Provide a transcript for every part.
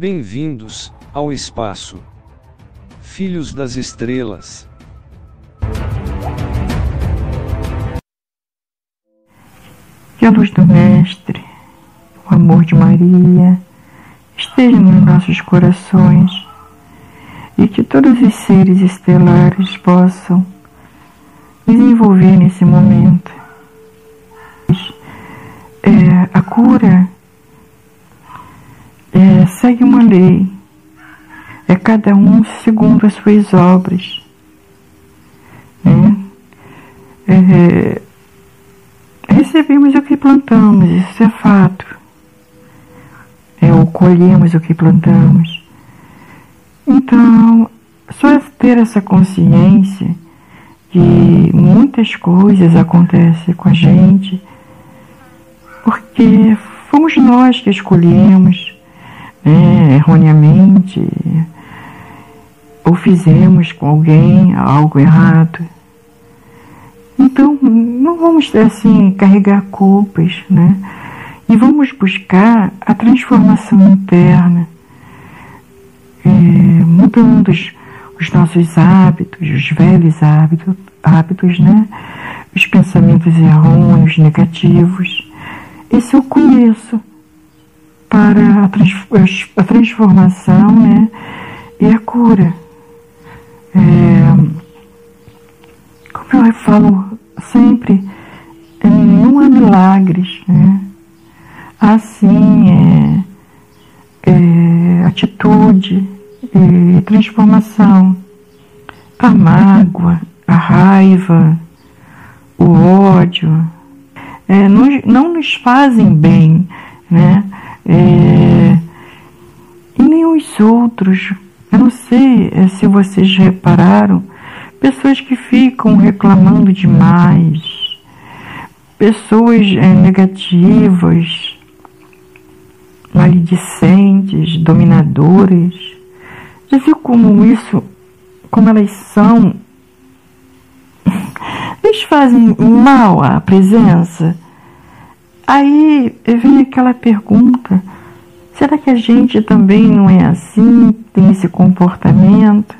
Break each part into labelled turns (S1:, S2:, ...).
S1: Bem-vindos ao espaço. Filhos das estrelas.
S2: Que a luz do Mestre, o amor de Maria, esteja nos nossos corações e que todos os seres estelares possam desenvolver nesse momento. É, a cura é, segue uma lei, é cada um segundo as suas obras. Né? É, recebemos o que plantamos, isso é fato. É, ou colhemos o que plantamos. Então, só ter essa consciência que muitas coisas acontecem com a gente, porque fomos nós que escolhemos né, erroneamente, ou fizemos com alguém algo errado. Então, não vamos assim carregar culpas, né? E vamos buscar a transformação interna, é, mudando os, os, nossos hábitos, os velhos hábitos, hábitos, né? Os pensamentos errôneos, negativos. Esse é o começo para a, trans, a transformação, né? E a cura. É, como eu falo sempre, não há milagres, né? Assim é, é atitude, é, transformação. A mágoa, a raiva, o ódio, é, não, não nos fazem bem, né? É, e nem os outros. Eu não sei é, se vocês repararam, pessoas que ficam reclamando demais, pessoas é, negativas, maledicentes, dominadoras. Já viu como isso, como elas são? Eles fazem mal à presença. Aí vem aquela pergunta: será que a gente também não é assim, tem esse comportamento?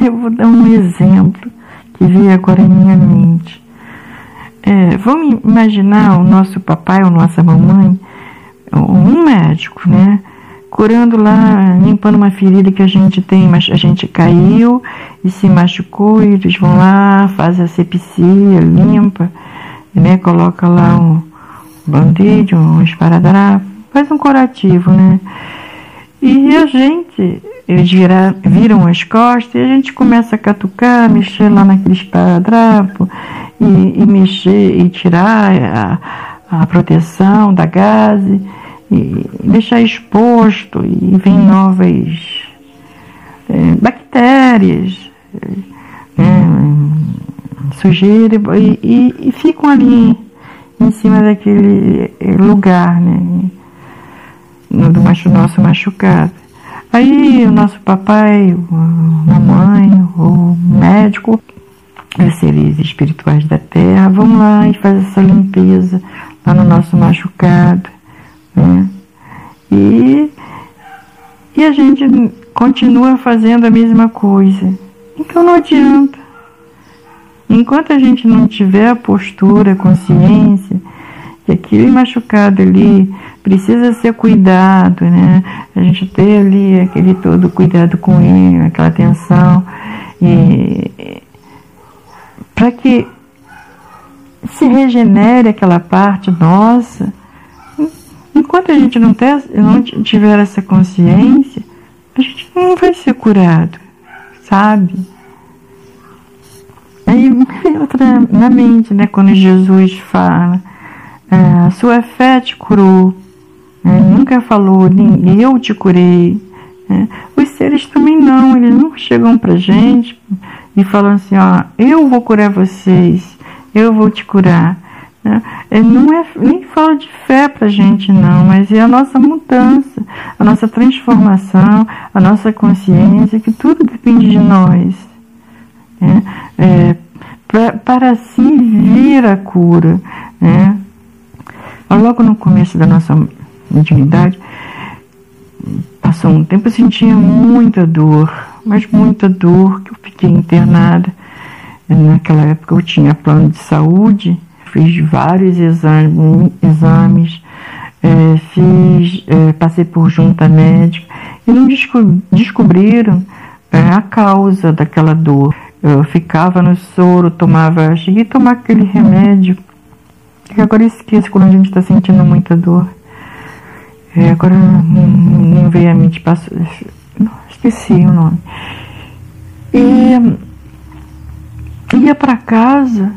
S2: Eu vou dar um exemplo que veio agora em minha mente. É, vamos imaginar o nosso papai ou nossa mamãe, um médico, né? Curando lá, limpando uma ferida que a gente tem, mas a gente caiu e se machucou, e eles vão lá, faz a sepsia, limpa, né? Coloca lá um band-aid, um esparadrapo, faz um curativo, né? E a gente, eles vira, viram as costas e a gente começa a catucar, mexer lá naquele esparadrapo e, e mexer e tirar a, a proteção da gase e deixar exposto e vem novas é, bactérias, sujeira e, e, e, ficam ali em cima daquele lugar, né? Do macho, nosso machucado. Aí o nosso papai, a mamãe, o médico, os seres espirituais da terra, vão lá e fazem essa limpeza lá no nosso machucado. Né? E, e a gente continua fazendo a mesma coisa. Então não adianta. Enquanto a gente não tiver a postura, a consciência, que aquele machucado ali precisa ser cuidado, né? A gente ter ali aquele todo cuidado com ele, aquela atenção, e para que se regenere aquela parte nossa. Enquanto a gente não, ter, não tiver essa consciência, a gente não vai ser curado, sabe? Aí outra na mente, né? Quando Jesus fala, a sua fé te curou, né? Nunca falou, eu te curei. Né? Os seres também não, eles nunca chegam pra gente e falam assim, ó, eu vou curar vocês, eu vou te curar. Né? É, não é, nem fala de fé pra gente não, mas é a nossa mudança, a nossa transformação, a nossa consciência, que tudo depende de nós. Né? É, pra, para assim vir a cura. Né? Logo no começo da nossa mediunidade, passou um tempo, eu sentia muita dor, mas muita dor, que eu fiquei internada. Naquela época eu tinha plano de saúde, fiz vários exames, exames é, fiz, é, passei por junta médica e não desco descobriram é, a causa daquela dor. Eu ficava no soro, tomava, cheguei a tomar aquele remédio, que agora esqueço quando a gente está sentindo muita dor. É, agora não, não veio a mente, passou, esqueci o nome. E ia para casa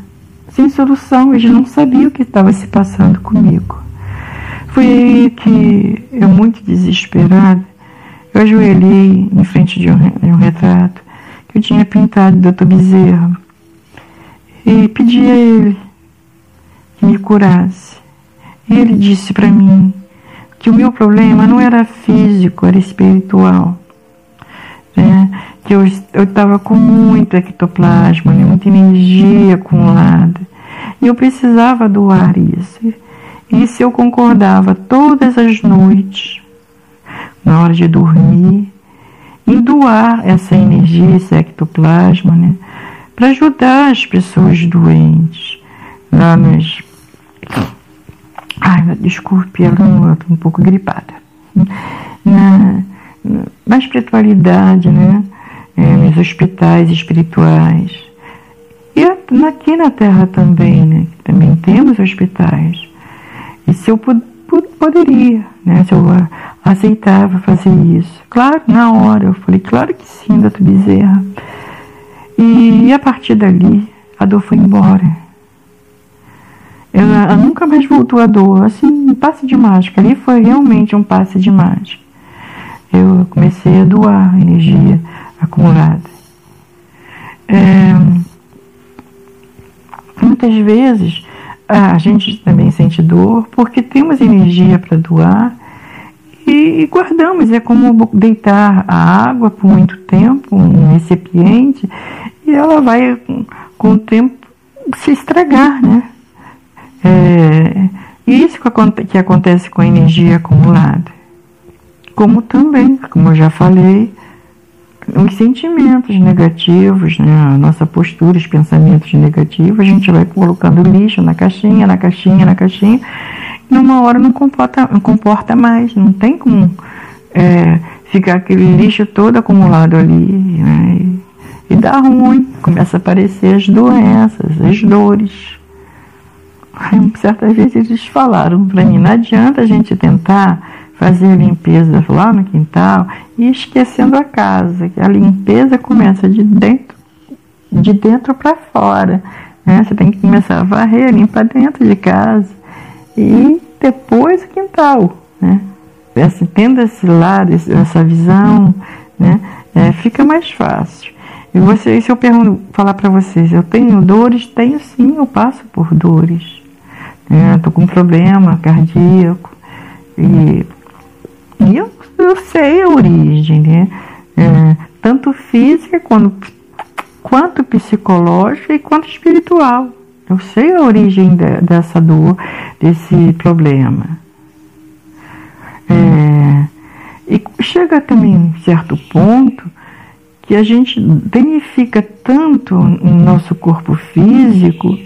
S2: sem solução, eles não sabiam o que estava se passando comigo. Foi aí que eu, muito desesperada, eu ajoelhei em frente de um, de um retrato que eu tinha pintado do Dr. Bezerra e pedi a ele que me curasse. Ele disse para mim que o meu problema não era físico, era espiritual. Né? Que eu estava com muito ectoplasma, né? muita energia acumulada. E eu precisava doar isso. E se eu concordava todas as noites, na hora de dormir, em doar essa energia, esse ectoplasma, né? Para ajudar as pessoas doentes lá nas Ai, desculpe, eu estou um pouco gripada. Na, na espiritualidade, né? É, nos hospitais espirituais. E aqui na Terra também, né? Também temos hospitais. E se eu poderia, né? Se eu aceitava fazer isso. Claro, na hora, eu falei, claro que sim, doutor Bezerra. E, e a partir dali, a dor foi embora. Ela, ela nunca mais voltou a dor, assim, um passe de mágica. Ali foi realmente um passe de mágica. Eu comecei a doar energia acumulada. É, muitas vezes a gente também sente dor porque temos energia para doar e guardamos. É como deitar a água por muito tempo, um recipiente, e ela vai com o tempo se estragar, né? É, isso que acontece com a energia acumulada. Como também, como eu já falei, os sentimentos negativos, né? a nossa postura, os pensamentos negativos, a gente vai colocando lixo na caixinha, na caixinha, na caixinha, e numa hora não comporta, não comporta mais, não tem como é, ficar aquele lixo todo acumulado ali. Né? E, e dá ruim, começa a aparecer as doenças, as dores. Aí, certas vezes eles falaram para mim, não adianta a gente tentar fazer a limpeza lá no quintal e esquecendo a casa, que a limpeza começa de dentro, de dentro para fora. Né? Você tem que começar a varrer, limpar dentro de casa e depois o quintal. Né? Esse, tendo esse lado, essa visão, né? É, fica mais fácil. E você, se eu pergunto, falar para vocês, eu tenho dores? Tenho sim, eu passo por dores estou é, com um problema cardíaco e, e eu, eu, sei a origem, né? É, tanto física quanto, quanto psicológica e quanto espiritual. Eu sei a origem de, dessa dor, desse problema. É, e chega também um certo ponto que a gente danifica tanto o nosso corpo físico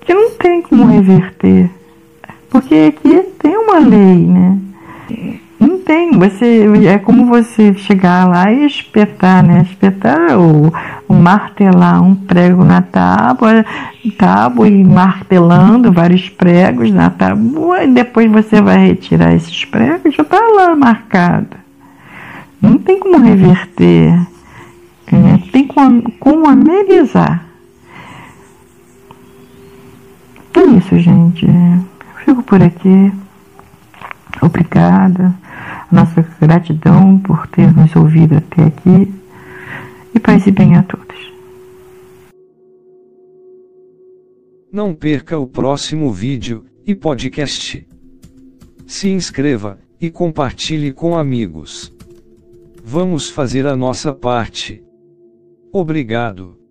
S2: que não tem como reverter. Porque aqui tem uma lei, né? Tem. Você, é como você chegar lá e espetar, né? Espetar ou, ou martelar um prego na tábua, tábua e martelando vários pregos na tábua, e depois você vai retirar esses pregos, já está lá marcado. Não tem como reverter. É, tem como, como amenizar. É isso, gente. Fico por aqui. Obrigada. Nossa gratidão por ter nos ouvido até aqui. E paz e bem a todos.
S1: Não perca o próximo vídeo e podcast. Se inscreva e compartilhe com amigos. Vamos fazer a nossa parte. Obrigado.